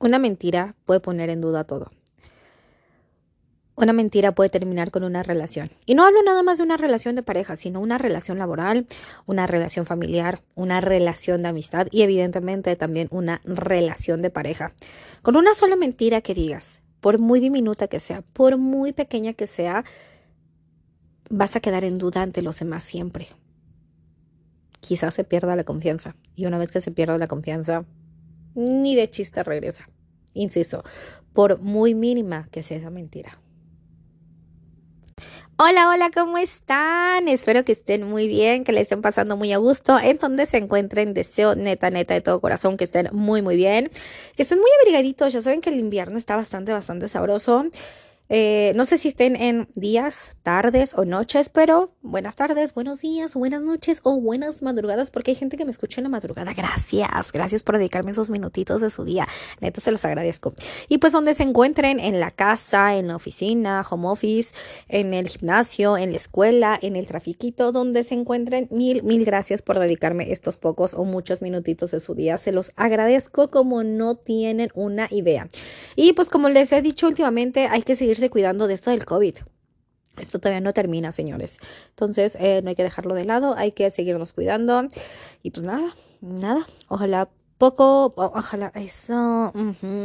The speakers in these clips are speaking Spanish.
Una mentira puede poner en duda todo. Una mentira puede terminar con una relación. Y no hablo nada más de una relación de pareja, sino una relación laboral, una relación familiar, una relación de amistad y evidentemente también una relación de pareja. Con una sola mentira que digas, por muy diminuta que sea, por muy pequeña que sea, vas a quedar en duda ante los demás siempre. Quizás se pierda la confianza. Y una vez que se pierda la confianza, ni de chiste regresa. Insisto, por muy mínima que sea esa mentira. Hola, hola, ¿cómo están? Espero que estén muy bien, que le estén pasando muy a gusto, en donde se encuentren. Deseo neta, neta, de todo corazón que estén muy, muy bien, que estén muy abrigaditos. Ya saben que el invierno está bastante, bastante sabroso. Eh, no sé si estén en días, tardes o noches, pero buenas tardes, buenos días, buenas noches o buenas madrugadas, porque hay gente que me escucha en la madrugada. Gracias, gracias por dedicarme esos minutitos de su día. Neta, se los agradezco. Y pues donde se encuentren, en la casa, en la oficina, home office, en el gimnasio, en la escuela, en el trafiquito, donde se encuentren, mil, mil gracias por dedicarme estos pocos o muchos minutitos de su día. Se los agradezco como no tienen una idea. Y pues como les he dicho últimamente, hay que seguir cuidando de esto del COVID. Esto todavía no termina, señores. Entonces, eh, no hay que dejarlo de lado, hay que seguirnos cuidando. Y pues nada, nada. Ojalá poco, ojalá eso,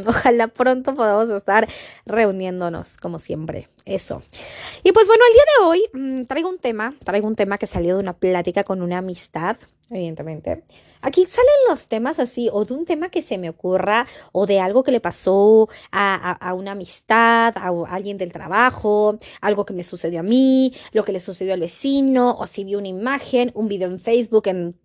ojalá pronto podamos estar reuniéndonos como siempre, eso. Y pues bueno, el día de hoy mm, traigo un tema, traigo un tema que salió de una plática con una amistad, evidentemente. Aquí salen los temas así, o de un tema que se me ocurra, o de algo que le pasó a, una amistad, a, a, alguien del trabajo, algo que me sucedió a mí, lo que le sucedió al vecino, o si vi una imagen, un video en Facebook, en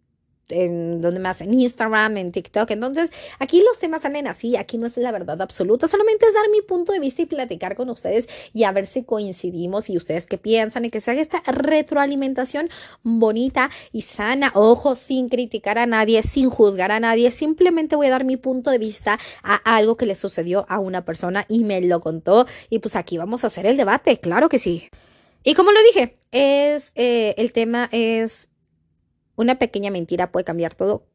en donde más en Instagram, en TikTok. Entonces, aquí los temas salen así, aquí no es la verdad absoluta, solamente es dar mi punto de vista y platicar con ustedes y a ver si coincidimos y ustedes qué piensan y que se haga esta retroalimentación bonita y sana, ojo, sin criticar a nadie, sin juzgar a nadie, simplemente voy a dar mi punto de vista a algo que le sucedió a una persona y me lo contó y pues aquí vamos a hacer el debate, claro que sí. Y como lo dije, es eh, el tema es una pequeña mentira puede cambiar todo.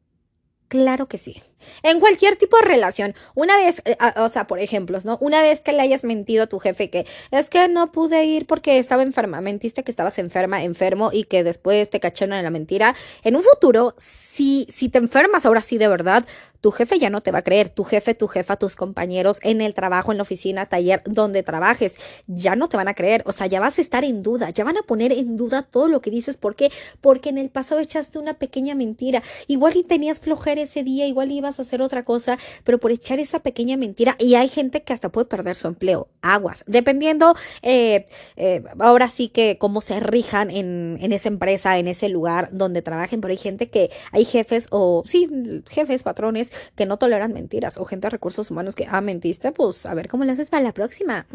Claro que sí. En cualquier tipo de relación. Una vez, eh, o sea, por ejemplos, ¿no? Una vez que le hayas mentido a tu jefe que es que no pude ir porque estaba enferma, mentiste que estabas enferma, enfermo y que después te cacharon en la mentira. En un futuro, si, si te enfermas ahora sí de verdad, tu jefe ya no te va a creer. Tu jefe, tu jefa, tus compañeros en el trabajo, en la oficina, taller, donde trabajes, ya no te van a creer. O sea, ya vas a estar en duda, ya van a poner en duda todo lo que dices. ¿Por qué? Porque en el pasado echaste una pequeña mentira. Igual y tenías flojera ese día, igual ibas a hacer otra cosa, pero por echar esa pequeña mentira, y hay gente que hasta puede perder su empleo. Aguas. Dependiendo, eh, eh, ahora sí que cómo se rijan en, en esa empresa, en ese lugar donde trabajen, pero hay gente que, hay jefes o, sí, jefes, patrones que no toleran mentiras o gente de recursos humanos que, ah, mentiste, pues a ver cómo le haces para la próxima.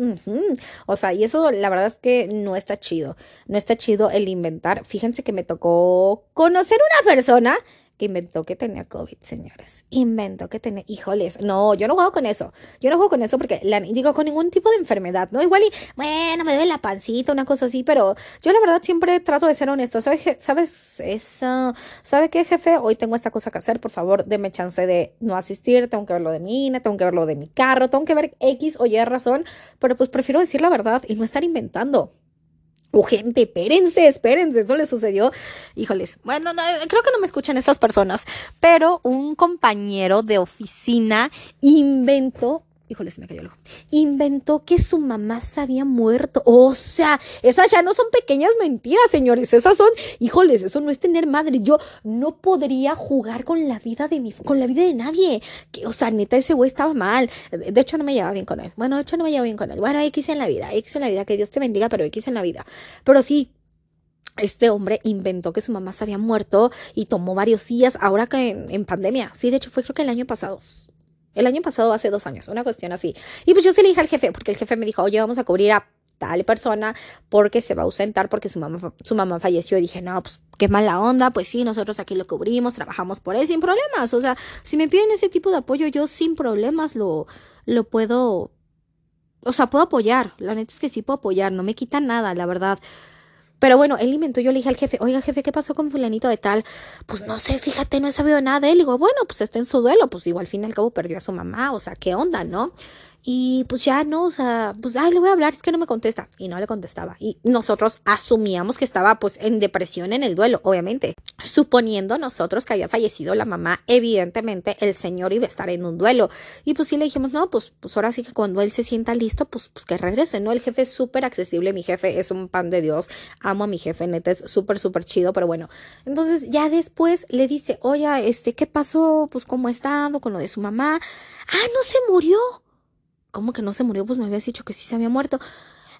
O sea, y eso la verdad es que no está chido. No está chido el inventar. Fíjense que me tocó conocer una persona que inventó que tenía COVID, señores. Inventó que tenía, híjoles, no, yo no juego con eso. Yo no juego con eso porque, la, digo, con ningún tipo de enfermedad, ¿no? Igual y, bueno, me duele la pancita, una cosa así, pero yo la verdad siempre trato de ser honesta. ¿Sabes, ¿sabes eso? ¿Sabe qué, jefe? Hoy tengo esta cosa que hacer, por favor, deme chance de no asistir, tengo que ver lo de mi INE, tengo que ver lo de mi carro, tengo que ver X o Y razón, pero pues prefiero decir la verdad y no estar inventando. Gente, espérense, espérense, esto le sucedió. Híjoles, bueno, creo que no me escuchan estas personas, pero un compañero de oficina inventó híjole, se me cayó ojo, inventó que su mamá se había muerto. O sea, esas ya no son pequeñas mentiras, señores. Esas son, híjoles, eso no es tener madre. Yo no podría jugar con la vida de mi, con la vida de nadie. Que, o sea, neta, ese güey estaba mal. De hecho, no me llevaba bien con él. Bueno, de hecho, no me llevaba bien con él. Bueno, X en la vida, X en la vida, que Dios te bendiga, pero X en la vida. Pero sí, este hombre inventó que su mamá se había muerto y tomó varios días ahora que en, en, pandemia. Sí, de hecho fue creo que el año pasado. El año pasado, hace dos años, una cuestión así. Y pues yo se le dije al jefe, porque el jefe me dijo, oye, vamos a cubrir a tal persona porque se va a ausentar porque su mamá, su mamá falleció y dije, no, pues qué mala onda, pues sí, nosotros aquí lo cubrimos, trabajamos por él sin problemas, o sea, si me piden ese tipo de apoyo, yo sin problemas lo, lo puedo, o sea, puedo apoyar, la neta es que sí puedo apoyar, no me quita nada, la verdad. Pero bueno, él inventó, yo le dije al jefe, oiga jefe, ¿qué pasó con fulanito de tal? Pues no sé, fíjate, no he sabido nada de él. Y digo, bueno, pues está en su duelo, pues igual al fin y al cabo perdió a su mamá, o sea, ¿qué onda, no? Y pues ya no, o sea, pues ay, le voy a hablar, es que no me contesta. Y no le contestaba. Y nosotros asumíamos que estaba pues en depresión en el duelo, obviamente. Suponiendo nosotros que había fallecido la mamá, evidentemente el señor iba a estar en un duelo. Y pues sí le dijimos, no, pues, pues ahora sí que cuando él se sienta listo, pues, pues que regrese, ¿no? El jefe es súper accesible, mi jefe es un pan de Dios. Amo a mi jefe, neta, es súper, súper chido, pero bueno. Entonces ya después le dice, oye, este, ¿qué pasó? Pues cómo ha estado con lo de su mamá. Ah, no se murió. ¿Cómo que no se murió? Pues me habías dicho que sí se había muerto.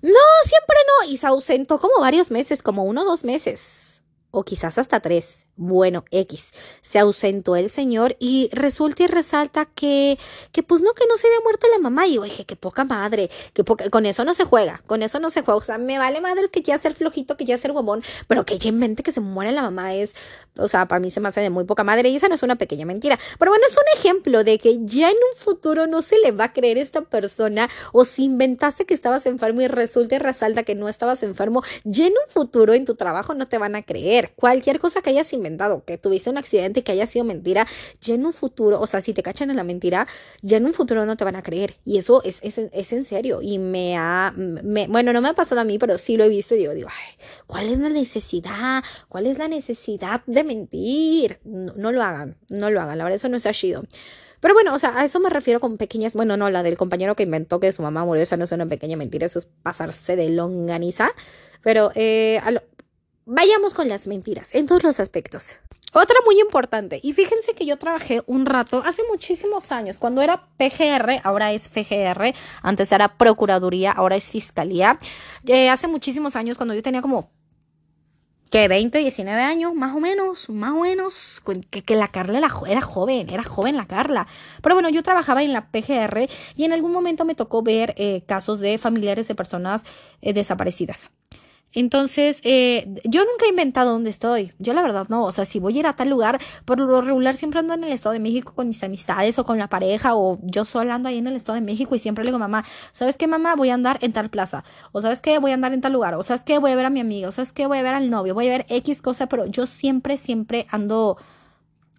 No, siempre no. Y se ausentó como varios meses, como uno o dos meses. O quizás hasta tres. Bueno, X, se ausentó el señor y resulta y resalta que, que pues no, que no se había muerto la mamá. Y dije, qué poca madre, que con eso no se juega, con eso no se juega. O sea, me vale madre que ya ser flojito, que ya ser huevón, pero que ya en mente que se muere la mamá es, o sea, para mí se me hace de muy poca madre y esa no es una pequeña mentira. Pero bueno, es un ejemplo de que ya en un futuro no se le va a creer esta persona o si inventaste que estabas enfermo y resulta y resalta que no estabas enfermo, ya en un futuro en tu trabajo no te van a creer. Cualquier cosa que hayas inventado que tuviste un accidente que haya sido mentira, ya en un futuro, o sea, si te cachan en la mentira, ya en un futuro no te van a creer. Y eso es, es, es en serio. Y me ha, me, bueno, no me ha pasado a mí, pero sí lo he visto y digo, digo, ay, ¿cuál es la necesidad? ¿Cuál es la necesidad de mentir? No, no lo hagan, no lo hagan, la verdad eso no es chido. Pero bueno, o sea, a eso me refiero con pequeñas, bueno, no, la del compañero que inventó que su mamá murió, esa no es una pequeña mentira, eso es pasarse de longaniza. Pero eh, a lo, Vayamos con las mentiras en todos los aspectos. Otra muy importante, y fíjense que yo trabajé un rato, hace muchísimos años, cuando era PGR, ahora es FGR, antes era Procuraduría, ahora es Fiscalía. Eh, hace muchísimos años, cuando yo tenía como que 20, 19 años, más o menos, más o menos, que, la Carla era, era, joven, era joven la Carla. Pero bueno, yo trabajaba en la PGR y en algún momento me tocó ver eh, casos de familiares de personas eh, desaparecidas. Entonces, eh, yo nunca he inventado dónde estoy. Yo la verdad no. O sea, si voy a ir a tal lugar, por lo regular siempre ando en el Estado de México con mis amistades o con la pareja o yo solo ando ahí en el Estado de México y siempre le digo, mamá, ¿sabes qué, mamá? Voy a andar en tal plaza. O ¿sabes qué? Voy a andar en tal lugar. O ¿sabes qué? Voy a ver a mi amigo. O ¿sabes qué? Voy a ver al novio. Voy a ver X cosa, pero yo siempre, siempre ando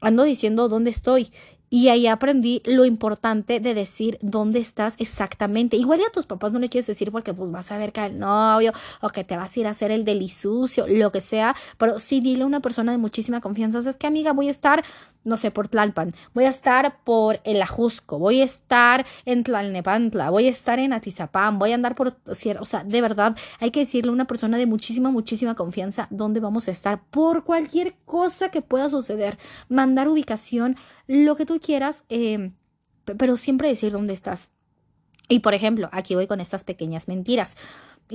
ando diciendo dónde estoy. Y ahí aprendí lo importante de decir dónde estás exactamente. Igual ya a tus papás no le quieres decir porque pues vas a ver que el novio o que te vas a ir a hacer el delisucio, lo que sea. Pero sí dile a una persona de muchísima confianza. O sea, es que amiga, voy a estar, no sé, por Tlalpan. Voy a estar por el Ajusco. Voy a estar en Tlalnepantla. Voy a estar en Atizapán. Voy a andar por. O sea, de verdad, hay que decirle a una persona de muchísima, muchísima confianza dónde vamos a estar por cualquier cosa que pueda suceder. Mandar ubicación, lo que tú quieras, eh, pero siempre decir dónde estás. Y por ejemplo, aquí voy con estas pequeñas mentiras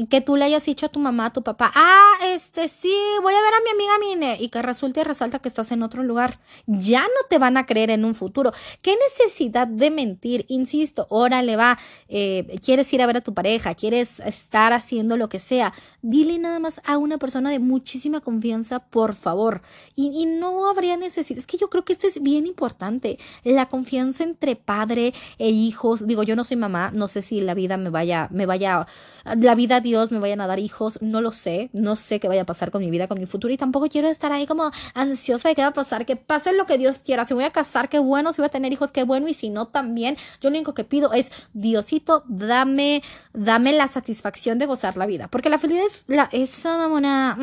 que tú le hayas dicho a tu mamá, a tu papá, ah, este sí, voy a ver a mi amiga Mine, y que resulte y resalta que estás en otro lugar. Ya no te van a creer en un futuro. ¿Qué necesidad de mentir? Insisto, órale, va, eh, quieres ir a ver a tu pareja, quieres estar haciendo lo que sea. Dile nada más a una persona de muchísima confianza, por favor. Y, y no habría necesidad. Es que yo creo que esto es bien importante. La confianza entre padre e hijos. Digo, yo no soy mamá, no sé si la vida me vaya, me vaya, la vida Dios me vayan a dar hijos, no lo sé, no sé qué vaya a pasar con mi vida, con mi futuro y tampoco quiero estar ahí como ansiosa de qué va a pasar, que pase lo que Dios quiera, si voy a casar, qué bueno, si voy a tener hijos, qué bueno y si no también, yo lo único que pido es Diosito, dame, dame la satisfacción de gozar la vida, porque la felicidad es la, esa mamona,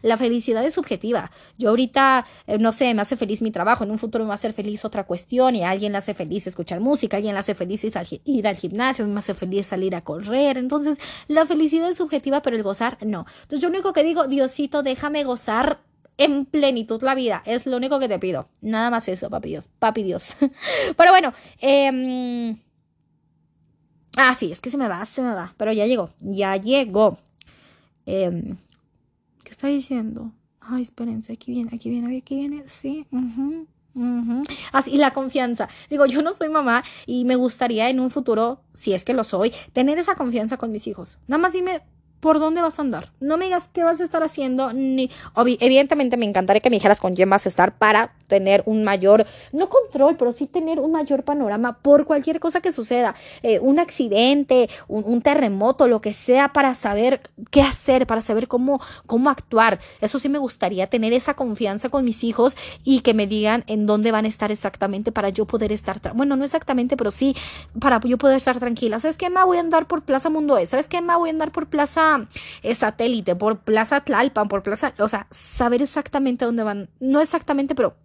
la felicidad es subjetiva. Yo ahorita, eh, no sé, me hace feliz mi trabajo, en un futuro me va a hacer feliz otra cuestión y a alguien le hace feliz escuchar música, a alguien le hace feliz ir al gimnasio, a mí me hace feliz salir a correr, entonces la felicidad es subjetiva, pero el gozar no. Entonces yo lo único que digo, Diosito, déjame gozar en plenitud la vida. Es lo único que te pido. Nada más eso, papi Dios. Papi Dios. pero bueno, eh... Ah, sí, es que se me va, se me va. Pero ya llegó, ya llegó. Eh... ¿Qué está diciendo? Ay, espérense, aquí viene, aquí viene, aquí viene. Sí, Así, la confianza. Digo, yo no soy mamá y me gustaría en un futuro, si es que lo soy, tener esa confianza con mis hijos. Nada más dime por dónde vas a andar. No me digas qué vas a estar haciendo, ni... evidentemente me encantaría que me dijeras con quién vas a estar para tener un mayor, no control, pero sí tener un mayor panorama por cualquier cosa que suceda, eh, un accidente, un, terremoto, lo que sea, para saber qué hacer, para saber cómo, cómo actuar. Eso sí me gustaría tener esa confianza con mis hijos y que me digan en dónde van a estar exactamente para yo poder estar, bueno, no exactamente, pero sí para yo poder estar tranquila. ¿Sabes qué, ma? Voy a andar por Plaza Mundo E. ¿Sabes qué, ma? Voy a andar por Plaza es satélite, por Plaza Tlalpan, por Plaza, o sea, saber exactamente dónde van, no exactamente, pero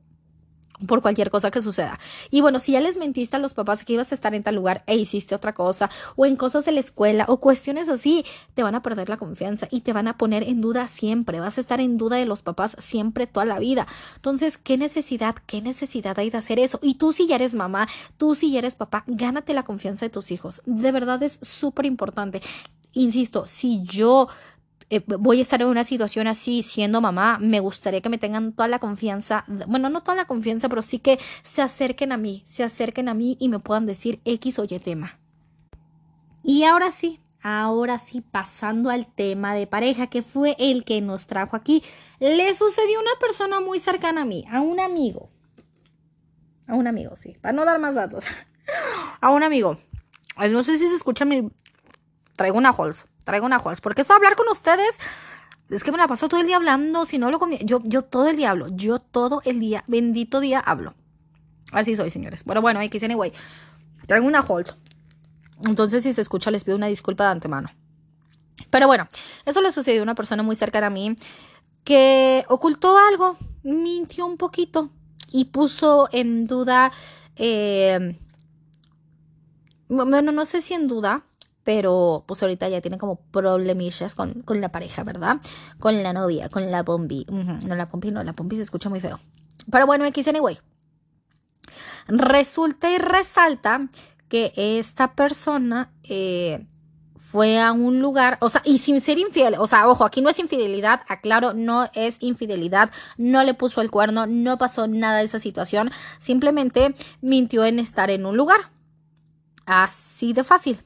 por cualquier cosa que suceda. Y bueno, si ya les mentiste a los papás que ibas a estar en tal lugar e hiciste otra cosa, o en cosas de la escuela, o cuestiones así, te van a perder la confianza y te van a poner en duda siempre. Vas a estar en duda de los papás siempre, toda la vida. Entonces, ¿qué necesidad, qué necesidad hay de hacer eso? Y tú si ya eres mamá, tú si ya eres papá, gánate la confianza de tus hijos. De verdad es súper importante insisto, si yo eh, voy a estar en una situación así siendo mamá, me gustaría que me tengan toda la confianza, bueno, no toda la confianza, pero sí que se acerquen a mí, se acerquen a mí y me puedan decir X o Y tema. Y ahora sí, ahora sí, pasando al tema de pareja, que fue el que nos trajo aquí, le sucedió a una persona muy cercana a mí, a un amigo. A un amigo, sí, para no dar más datos. a un amigo. No sé si se escucha mi traigo una Halls, traigo una Halls. Porque esto de hablar con ustedes, es que me la paso todo el día hablando, si no lo con yo, yo todo el día hablo, yo todo el día, bendito día hablo. Así soy, señores. Pero bueno, X anyway, traigo una Halls. Entonces, si se escucha, les pido una disculpa de antemano. Pero bueno, eso le sucedió a una persona muy cercana a mí que ocultó algo, mintió un poquito y puso en duda, eh, bueno, no sé si en duda, pero pues ahorita ya tiene como problemillas con, con la pareja, ¿verdad? Con la novia, con la Pompi. No, la Pompi no, la Pompi se escucha muy feo. Pero bueno, X anyway. Resulta y resalta que esta persona eh, fue a un lugar, o sea, y sin ser infiel, o sea, ojo, aquí no es infidelidad, aclaro, no es infidelidad, no le puso el cuerno, no pasó nada de esa situación, simplemente mintió en estar en un lugar. Así de fácil.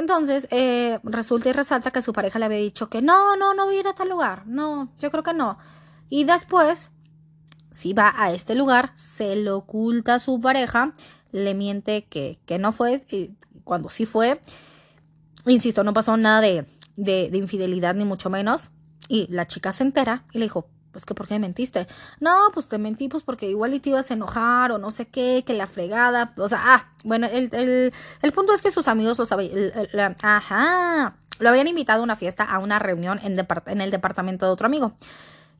Entonces, eh, resulta y resalta que su pareja le había dicho que no, no, no voy a ir a tal lugar. No, yo creo que no. Y después, si va a este lugar, se lo oculta a su pareja, le miente que, que no fue, y cuando sí fue, insisto, no pasó nada de, de, de infidelidad ni mucho menos. Y la chica se entera y le dijo, pues que por qué mentiste. No, pues te mentí, pues porque igual y te ibas a enojar o no sé qué, que la fregada. O sea, ah, bueno, el, el, el punto es que sus amigos lo sabían. Ajá. Lo habían invitado a una fiesta, a una reunión en, en el departamento de otro amigo.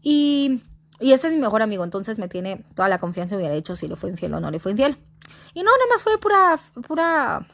Y, y este es mi mejor amigo, entonces me tiene toda la confianza. Hubiera dicho si le fue infiel o no le fue infiel. Y no, nada más fue pura, pura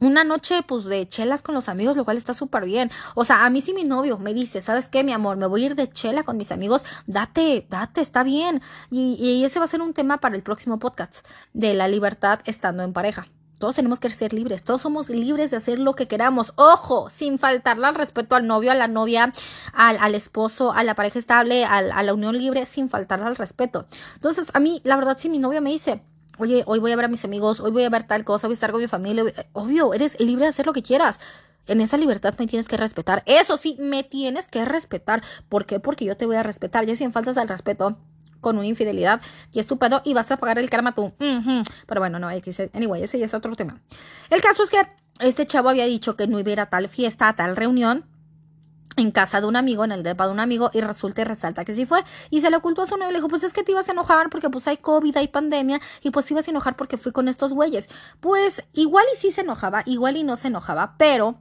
una noche pues de chelas con los amigos, lo cual está súper bien. O sea, a mí si mi novio me dice, ¿sabes qué, mi amor? Me voy a ir de chela con mis amigos, date, date, está bien. Y, ese va a ser un tema para el próximo podcast de la libertad estando en pareja. Todos tenemos que ser libres, todos somos libres de hacer lo que queramos. Ojo, sin faltarle al respeto al novio, a la novia, al, al esposo, a la pareja estable, a la unión libre, sin faltarle al respeto. Entonces, a mí, la verdad, si mi novio me dice, oye, hoy voy a ver a mis amigos, hoy voy a ver tal cosa, voy a estar con mi familia. Obvio, eres libre de hacer lo que quieras. En esa libertad me tienes que respetar. Eso sí, me tienes que respetar. ¿Por qué? Porque yo te voy a respetar. Ya si faltas al respeto con una infidelidad, y estúpido, y vas a pagar el karma tú. Pero bueno, no, anyway, ese ya es otro tema. El caso es que este chavo había dicho que no iba a ir a tal fiesta, a tal reunión, en casa de un amigo, en el depa de un amigo, y resulta y resalta que sí fue. Y se le ocultó a su novio. Le dijo, pues es que te ibas a enojar porque pues hay COVID, hay pandemia, y pues te ibas a enojar porque fui con estos güeyes. Pues igual y sí se enojaba, igual y no se enojaba, pero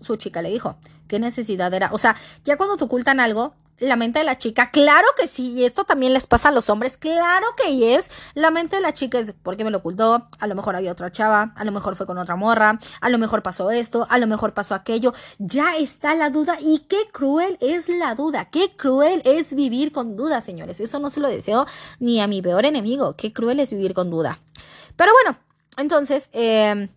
su chica le dijo, ¿qué necesidad era? O sea, ya cuando te ocultan algo, la mente de la chica, claro que sí, y esto también les pasa a los hombres, claro que es, la mente de la chica es, ¿por qué me lo ocultó? A lo mejor había otra chava, a lo mejor fue con otra morra, a lo mejor pasó esto, a lo mejor pasó aquello, ya está la duda y qué cruel es la duda, qué cruel es vivir con duda, señores, eso no se lo deseo ni a mi peor enemigo, qué cruel es vivir con duda. Pero bueno, entonces, eh,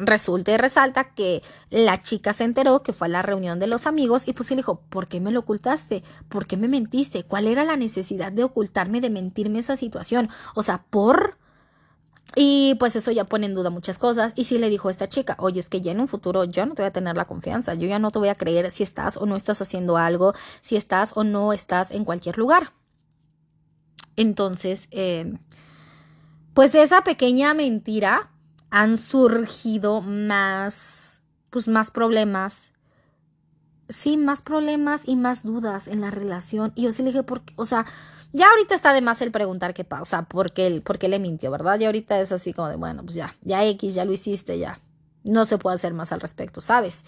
Resulta y resalta que la chica se enteró que fue a la reunión de los amigos y pues le dijo, ¿por qué me lo ocultaste? ¿Por qué me mentiste? ¿Cuál era la necesidad de ocultarme, de mentirme esa situación? O sea, por... Y pues eso ya pone en duda muchas cosas. Y sí le dijo a esta chica, oye, es que ya en un futuro yo no te voy a tener la confianza, yo ya no te voy a creer si estás o no estás haciendo algo, si estás o no estás en cualquier lugar. Entonces, eh, pues esa pequeña mentira han surgido más, pues más problemas. Sí, más problemas y más dudas en la relación. Y yo sí le dije, porque, o sea, ya ahorita está de más el preguntar qué pasa, o sea, ¿por qué, por qué le mintió, verdad? Y ahorita es así como de, bueno, pues ya, ya X, ya lo hiciste, ya. No se puede hacer más al respecto, ¿sabes?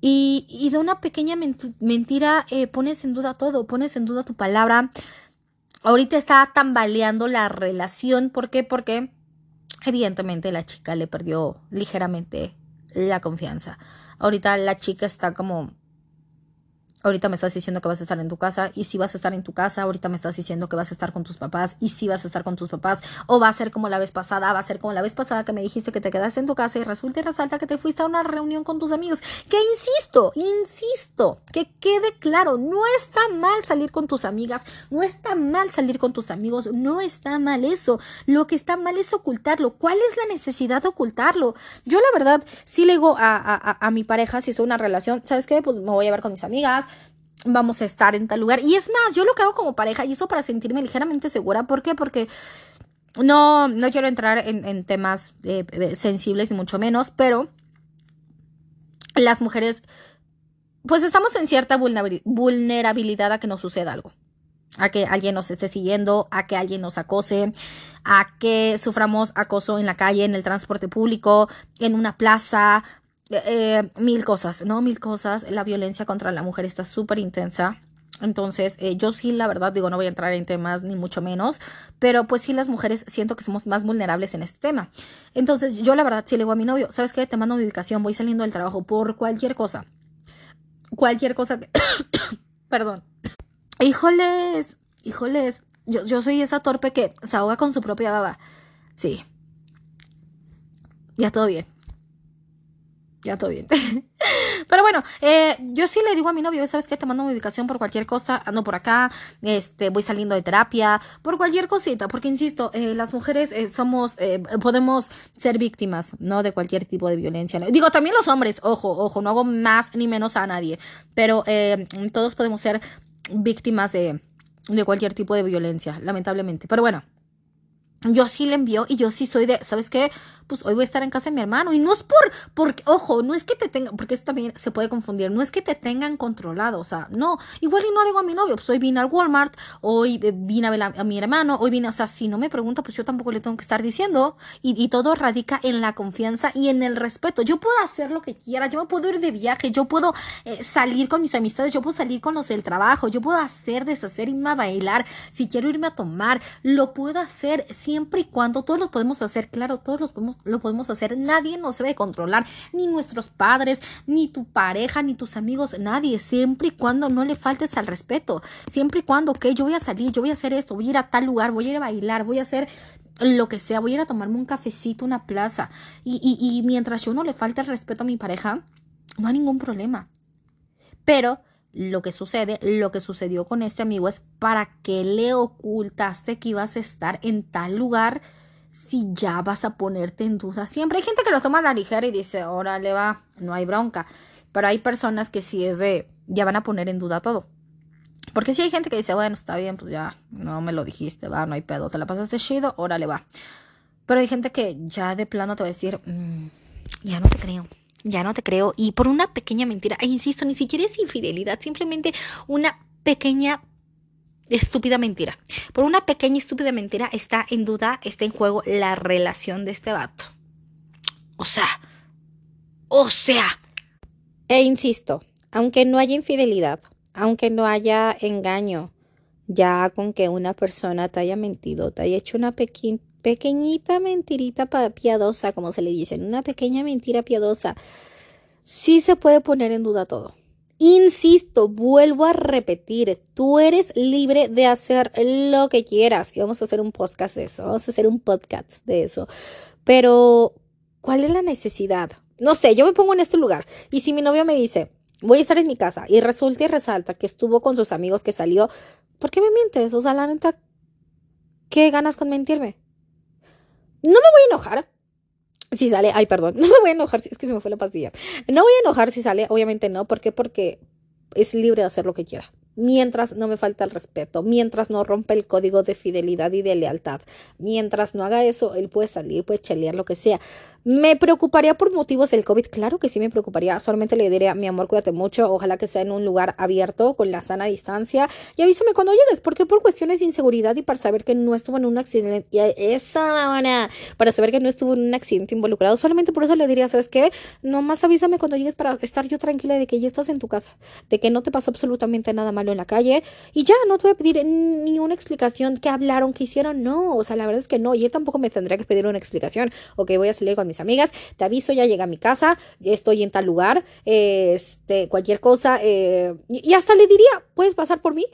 Y, y de una pequeña mentira eh, pones en duda todo, pones en duda tu palabra. Ahorita está tambaleando la relación. ¿Por qué? Porque evidentemente la chica le perdió ligeramente la confianza. Ahorita la chica está como ahorita me estás diciendo que vas a estar en tu casa y si vas a estar en tu casa, ahorita me estás diciendo que vas a estar con tus papás y si vas a estar con tus papás o va a ser como la vez pasada, va a ser como la vez pasada que me dijiste que te quedaste en tu casa y resulta y resalta que te fuiste a una reunión con tus amigos. Que insisto, insisto, que quede claro, no está mal salir con tus amigas, no está mal salir con tus amigos, no está mal eso. Lo que está mal es ocultarlo. ¿Cuál es la necesidad de ocultarlo? Yo la verdad sí le digo a, a, a mi pareja, si es una relación, ¿sabes qué? Pues me voy a ver con mis amigas, vamos a estar en tal lugar. Y es más, yo lo que hago como pareja, y eso para sentirme ligeramente segura, ¿por qué? Porque no, no quiero entrar en, temas eh, sensibles ni mucho menos, pero las mujeres, pues estamos en cierta vulnerabilidad a que nos suceda algo. A que alguien nos esté siguiendo, a que alguien nos acose, a que suframos acoso en la calle, en el transporte público, en una plaza, eh, mil cosas, ¿no? Mil cosas. La violencia contra la mujer está súper intensa. Entonces, eh, yo sí, la verdad, digo, no voy a entrar en temas ni mucho menos, pero pues sí, las mujeres siento que somos más vulnerables en este tema. Entonces, yo la verdad sí le digo a mi novio, ¿sabes qué? Te mando mi ubicación, voy saliendo del trabajo por cualquier cosa. Cualquier cosa que... Perdón. Híjoles, híjoles, yo, yo soy esa torpe que se ahoga con su propia baba. Sí. Ya todo bien ya todo bien. Pero bueno, eh, yo sí le digo a mi novio, ¿sabes qué? Te mando mi ubicación por cualquier cosa, ando por acá, este, voy saliendo de terapia, por cualquier cosita, porque insisto, eh, las mujeres eh, somos, podemos ser víctimas, ¿no? De cualquier tipo de violencia. Digo, también los hombres, ojo, ojo, no hago más ni menos a nadie, pero todos podemos ser víctimas de, de cualquier tipo de violencia, lamentablemente. Pero bueno yo sí le envío y yo sí soy de, ¿sabes qué? Pues hoy voy a estar en casa de mi hermano. Y no es por, porque, ojo, no es que te tengan, porque esto también se puede confundir, no es que te tengan controlado, o sea, no, igual y no le digo a mi novio, pues hoy vine al Walmart, hoy eh, vine a ver a, mi hermano, hoy vine, o sea, si no me pregunta, pues yo tampoco le tengo que estar diciendo. Y, y, todo radica en la confianza y en el respeto. Yo puedo hacer lo que quiera, yo me puedo ir de viaje, yo puedo eh, salir con mis amistades, yo puedo salir con los del trabajo, yo puedo hacer, deshacer, irme a bailar, si quiero irme a tomar, lo puedo hacer siempre y cuando todos lo podemos hacer, claro, todos los podemos, lo podemos hacer, nadie nos debe controlar, ni nuestros padres, ni tu pareja, ni tus amigos, nadie, siempre y cuando no le faltes al respeto, siempre y cuando, que yo voy a salir, yo voy a hacer esto, voy a ir a tal lugar, voy a ir a bailar, voy a hacer lo que sea, voy a ir a tomarme un cafecito, una plaza, y, y, y mientras yo no le falte el respeto a mi pareja, no hay ningún problema. Pero lo que sucede, lo que sucedió con este amigo es para qué le ocultaste que ibas a estar en tal lugar si ya vas a ponerte en duda. Siempre hay gente que lo toma a la ligera y dice, órale va, no hay bronca. Pero hay personas que sí es de, ya van a poner en duda todo. Porque si hay gente que dice, bueno, está bien, pues ya, no me lo dijiste, va, no hay pedo, te la pasaste chido, órale va. Pero hay gente que ya de plano te va a decir, mm, ya no te creo ya no te creo. Y por una pequeña mentira, e insisto, ni siquiera es infidelidad, simplemente una pequeña estúpida mentira. Por una pequeña estúpida mentira está en duda, está en juego la relación de este vato. O sea, o sea. E insisto, aunque no haya infidelidad, aunque no haya engaño, ya con que una persona te haya mentido, te haya hecho una pequeña pequeñita mentirita piadosa, como se le dice, una pequeña mentira piadosa, sí se puede poner en duda todo. Insisto, vuelvo a repetir, tú eres libre de hacer lo que quieras. Y vamos a hacer un podcast de eso, vamos a hacer un podcast de eso. Pero, ¿cuál es la necesidad? No sé, yo me pongo en este lugar y si mi novio me dice, voy a estar en mi casa y resulta y resalta que estuvo con sus amigos, que salió, ¿por qué me mientes? O sea, la neta, ¿qué ganas con mentirme? No me voy a enojar si sale, ay, perdón, no me voy a enojar, si es que se me fue la pastilla. No voy a enojar si sale, obviamente no, ¿por qué? Porque es libre de hacer lo que quiera mientras no me falta el respeto, mientras no rompa el código de fidelidad y de lealtad, mientras no haga eso, él puede salir, puede chelear, lo que sea. ¿Me preocuparía por motivos del COVID? Claro que sí me preocuparía. Solamente le diría, mi amor, cuídate mucho. Ojalá que sea en un lugar abierto, con la sana distancia. Y avísame cuando llegues, porque por cuestiones de inseguridad y para saber que no estuvo en un accidente. Esa, para saber que no estuvo en un accidente involucrado. Solamente por eso le diría, ¿sabes qué? Nomás avísame cuando llegues para estar yo tranquila de que ya estás en tu casa, de que no te pasó absolutamente nada malo en la calle. Y ya, no te voy a pedir ninguna explicación. ¿Qué hablaron? ¿Qué hicieron? No, o sea, la verdad es que no. Yo tampoco me tendría que pedir una explicación. Ok, voy a salir con mis amigas, te aviso, ya llega a mi casa, estoy en tal lugar, este, cualquier cosa, eh, y hasta le diría, ¿puedes pasar por mí?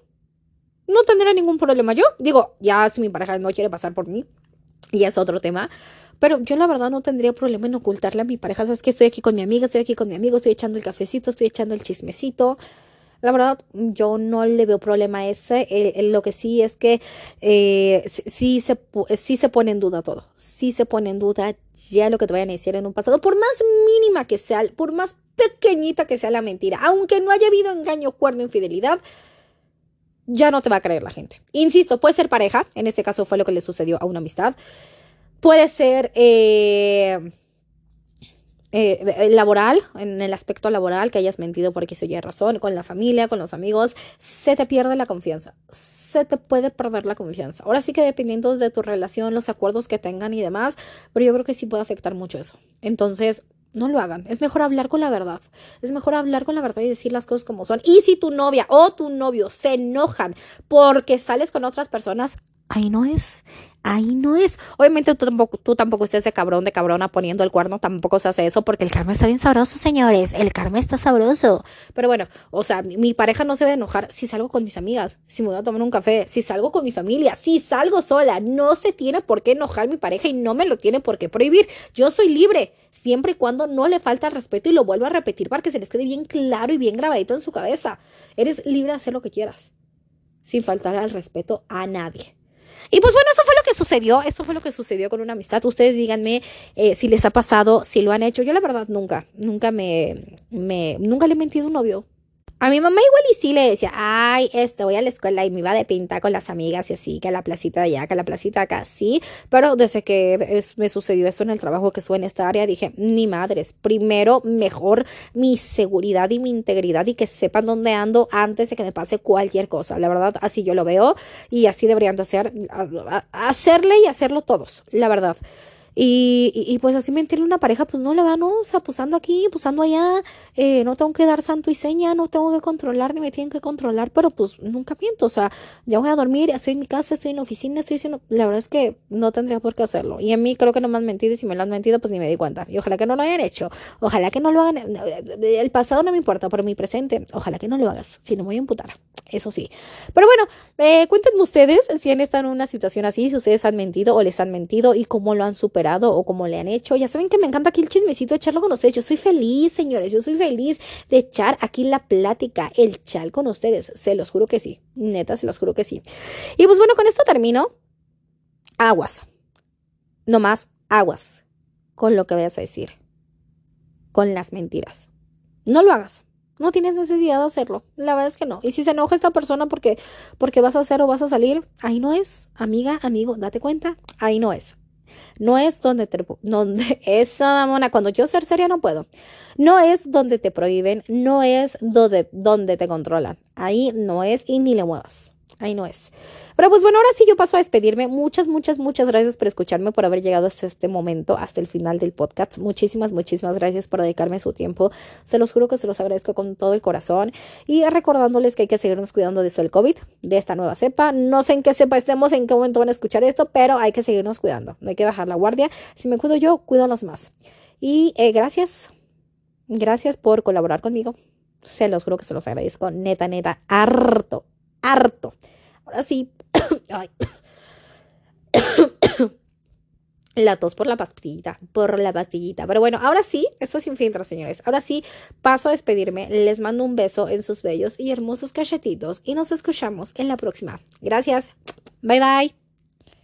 No tendrá ningún problema. Yo digo, ya si mi pareja no quiere pasar por mí, y es otro tema. Pero yo la verdad no tendría problema en ocultarle a mi pareja. Sabes que estoy aquí con mi amiga, estoy aquí con mi amigo, estoy echando el cafecito, estoy echando el chismecito. La verdad, yo no le veo problema a ese. lo que sí es que eh, sí, se, sí se pone en duda todo. Sí se pone en duda ya lo que te vayan a decir en un pasado, por más mínima que sea, por más pequeñita que sea la mentira, aunque no haya habido engaño, cuerno, infidelidad, ya no te va a creer la gente. Insisto, puede ser pareja, en este caso fue lo que le sucedió a una amistad, puede ser eh, eh, laboral, en el aspecto laboral, que hayas mentido porque se oye razón, con la familia, con los amigos, se te pierde la confianza, se te puede perder la confianza. Ahora sí que dependiendo de tu relación, los acuerdos que tengan y demás, pero yo creo que sí puede afectar mucho eso. Entonces, no lo hagan. Es mejor hablar con la verdad. Es mejor hablar con la verdad y decir las cosas como son. Y si tu novia o tu novio se enojan porque sales con otras personas, ahí no es, ahí no es. Obviamente tú tampoco, tú tampoco estés de cabrón, de cabrona poniendo el cuerno, tampoco se hace eso porque el karma está bien sabroso, señores, el karma está sabroso. Pero bueno, o sea, mi, pareja no se debe enojar si salgo con mis amigas, si me voy a tomar un café, si salgo con mi familia, si salgo sola, no se tiene por qué enojar mi pareja y no me lo tiene por qué prohibir. Yo soy libre, siempre y cuando no le falta respeto y lo vuelvo a repetir para que se les quede bien claro y bien grabadito en su cabeza. Eres libre de hacer lo que quieras, sin faltar al respeto a nadie. Y pues bueno, eso fue lo que sucedió, esto fue lo que sucedió con una amistad. Ustedes díganme eh, si les ha pasado, si lo han hecho. Yo la verdad nunca, nunca me, me, nunca le he mentido a un novio. A mi mamá igual y sí le decía, ay, este, voy a la escuela y me iba de pinta con las amigas y así, que a la placita de allá, que a la placita de acá, sí. Pero desde que me sucedió esto en el trabajo que estuve en esta área, dije, ni madres, primero mejor mi seguridad y mi integridad y que sepan dónde ando antes de que me pase cualquier cosa. La verdad, así yo lo veo y así deberían de hacer, hacerle y hacerlo todos, la verdad. Y, y, pues así mentirle a una pareja, pues no la van. O sea, posando aquí, posando allá, eh, no tengo que dar santo y seña, no tengo que controlar, ni me tienen que controlar, pero pues nunca miento, o sea, ya voy a dormir, estoy en mi casa, estoy en la oficina, estoy diciendo, la verdad es que no tendría por qué hacerlo. Y a mí creo que no me han mentido y si me lo han mentido, pues ni me di cuenta. Y ojalá que no lo hayan hecho, ojalá que no lo hagan, el pasado no me importa, pero mi presente, ojalá que no lo hagas, si no me voy a imputar, eso sí. Pero bueno, eh, cuéntenme ustedes si han estado en una situación así, si ustedes han mentido o les han mentido y cómo lo han superado o como le han hecho. Ya saben que me encanta aquí el chismecito, echarlo con ustedes. Yo soy feliz, señores, yo soy feliz de echar aquí la plática, el chal con ustedes. Se los juro que sí, neta, se los juro que sí. Y pues bueno, con esto termino. Aguas. No más aguas con lo que vayas a decir. Con las mentiras. No lo hagas. No tienes necesidad de hacerlo. La verdad es que no. Y si se enoja esta persona porque, porque vas a hacer o vas a salir, ahí no es. Amiga, amigo, date cuenta. Ahí no es. No es donde te, donde esa mona, cuando yo ser seria no puedo. No es donde te prohíben, no es donde, donde te controlan. Ahí no es y ni le muevas. Ahí no es. Pero pues bueno, ahora sí yo paso a despedirme. Muchas, muchas, muchas gracias por escucharme, por haber llegado hasta este momento, hasta el final del podcast. Muchísimas, muchísimas gracias por dedicarme su tiempo. Se los juro que se los agradezco con todo el corazón. Y recordándoles que hay que seguirnos cuidando de esto del COVID, de esta nueva cepa. No sé en qué cepa estemos, en qué momento van a escuchar esto, pero hay que seguirnos cuidando. No hay que bajar la guardia. Si me cuido yo, cuido a los más. Y eh, gracias. Gracias por colaborar conmigo. Se los juro que se los agradezco. Neta, neta, harto harto. Ahora sí. La tos por la pastillita, por la pastillita. Pero bueno, ahora sí, esto es sin filtro, señores. Ahora sí, paso a despedirme. Les mando un beso en sus bellos y hermosos cachetitos y nos escuchamos en la próxima. Gracias. Bye bye.